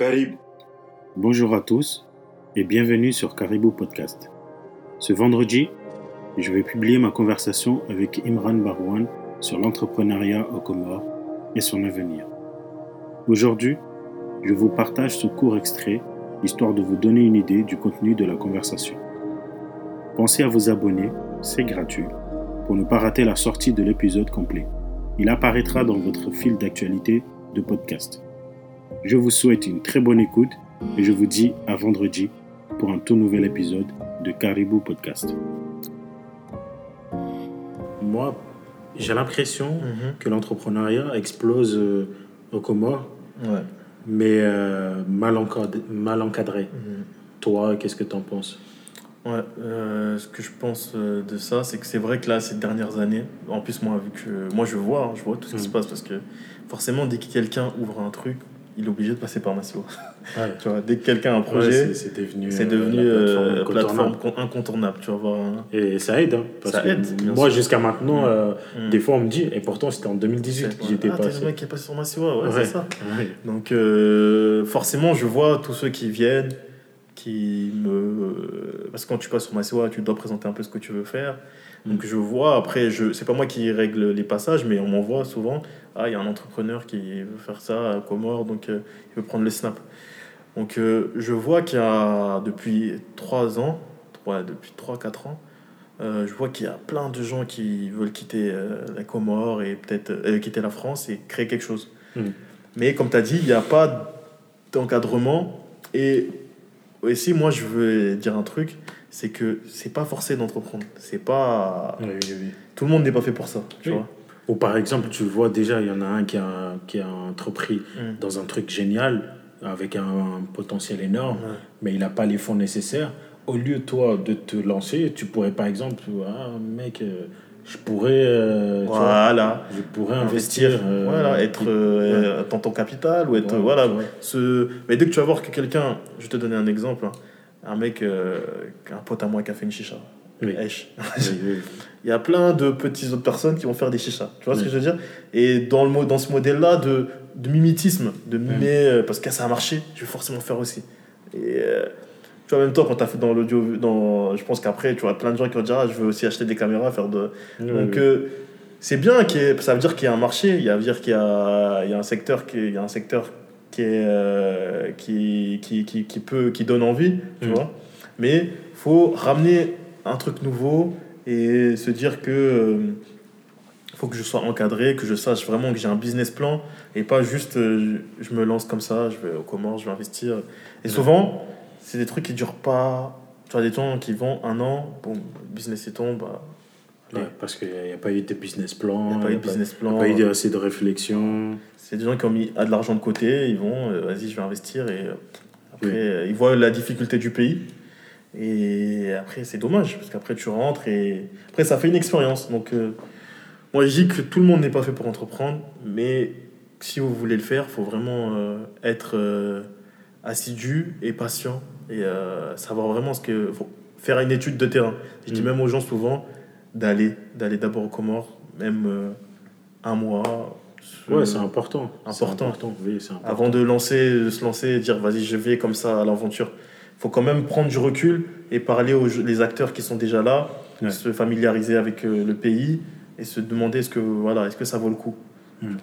Carib. Bonjour à tous et bienvenue sur Caribou Podcast. Ce vendredi, je vais publier ma conversation avec Imran Barouane sur l'entrepreneuriat au Comores et son avenir. Aujourd'hui, je vous partage ce court extrait histoire de vous donner une idée du contenu de la conversation. Pensez à vous abonner, c'est gratuit, pour ne pas rater la sortie de l'épisode complet. Il apparaîtra dans votre fil d'actualité de podcast. Je vous souhaite une très bonne écoute et je vous dis à vendredi pour un tout nouvel épisode de Caribou Podcast. Moi, j'ai l'impression Mhm. que l'entrepreneuriat explose euh, aux Comores, Ouais. mais euh, mal, encadré, mal encadré. Mhm. Toi, qu'est-ce que tu en penses? Ouais, euh, ce que je pense euh, de ça, c'est que c'est vrai que là, ces dernières années, en plus, moi, vu que moi je vois, hein, je vois tout ce qui Mhm. se passe parce que forcément, dès que quelqu'un ouvre un truc, il est obligé de passer par Massimo. ouais. tu vois, dès que quelqu'un a un projet, c'est- c'est devenu, c'est devenu la euh, plateforme plateforme, incontournable. con- incontournable. Tu vas voir. hein. Et ça aide, hein, parce Ça que aide, bien moi jusqu'à maintenant, Mm. euh, Mm. des fois on me dit, et pourtant c'était en 2018 que j'étais ah, passé. le mec qui est passé sur Massimo, ouais, Ouais. c'est ça. Donc euh, forcément, je vois tous ceux qui viennent, qui me... Parce que quand tu passes sur Massiwa, tu dois présenter un peu ce que tu veux faire. Donc je vois, après, je... c'est pas moi qui règle les passages, mais on m'envoie souvent, ah, il y a un entrepreneur qui veut faire ça à Comore, donc euh, il veut prendre le snap. Donc euh, je vois qu'il y a, depuis 3 ans, ouais, depuis 3-4 ans, euh, je vois qu'il y a plein de gens qui veulent quitter la Comore et peut-être quitter la France et créer quelque chose. Mm. Mais comme tu as dit, il n'y a pas d'encadrement. Et aussi, moi, je veux dire un truc c'est que c'est pas forcé d'entreprendre. C'est pas. Oui, oui, oui. Tout le monde n'est pas fait pour ça. Tu Oui. vois Ou par exemple, tu vois déjà, il y en a un qui a, qui a entrepris Mm. dans un truc génial, avec un, un potentiel énorme, mais il n'a pas les fonds nécessaires. Au lieu, toi, de te lancer, tu pourrais par exemple, ah mec, euh, je pourrais, euh, vois, Voilà. je pourrais investir. euh, voilà, être euh, dans ton capital ou être. Ouais, voilà. Ce... Mais dès que tu vas voir que quelqu'un. Je vais te donner un exemple. hein. Un mec, un pote à moi qui a fait une chicha. Oui. Il y a plein de petites autres personnes qui vont faire des chichas. Tu vois ce que je veux dire? Et dans, le, dans ce modèle-là de, de mimétisme, de mimer, euh, parce que ça a marché, je vais forcément faire aussi. Et euh, tu vois, en même temps, quand tu as fait dans l'audio, dans, je pense qu'après, tu vois plein de gens qui vont dire ah, je veux aussi acheter des caméras, faire de. Donc, euh, c'est bien, qu'il ait- ça veut dire qu'il y a un marché, il y a, veut dire qu'il y a, il y a un secteur qui, il y a un secteur qui, est, euh, qui, qui, qui, qui, peut, qui donne envie, tu Mm. vois. Mais faut ramener un truc nouveau et se dire que euh, faut que je sois encadré, que je sache vraiment que j'ai un business plan et pas juste euh, je, me lance comme ça, je vais au Comores, je vais investir. Et souvent, c'est des trucs qui durent pas. Tu vois, des gens qui vont un an, bon, le business est tombe, bah, Ouais, parce qu'il n'y a, pas eu de business plan, il n'y a pas eu de business il y a plan. pas eu assez de réflexion. C'est des gens qui ont mis à de l'argent de côté, ils vont, euh, vas-y, je vais investir et après, Oui. ils voient la difficulté du pays. Et après, c'est dommage parce qu'après, tu rentres et après, ça fait une expérience. Donc, euh, moi, je dis que tout le monde n'est pas fait pour entreprendre, mais si vous voulez le faire, il faut vraiment euh, être euh, assidu et patient et savoir vraiment ce que. Faut faire une étude de terrain. Je dis Mm. même aux gens souvent d'aller d'aller d'abord aux Comores, même un mois. Ouais, c'est important. Important. Oui, important. avant de, lancer, de se lancer et dire vas-y je vais comme ça à l'aventure. Faut quand même prendre du recul et parler aux les acteurs qui sont déjà là, Ouais. se familiariser avec euh, le pays et se demander est-ce que, voilà, que ça vaut le coup? Mm.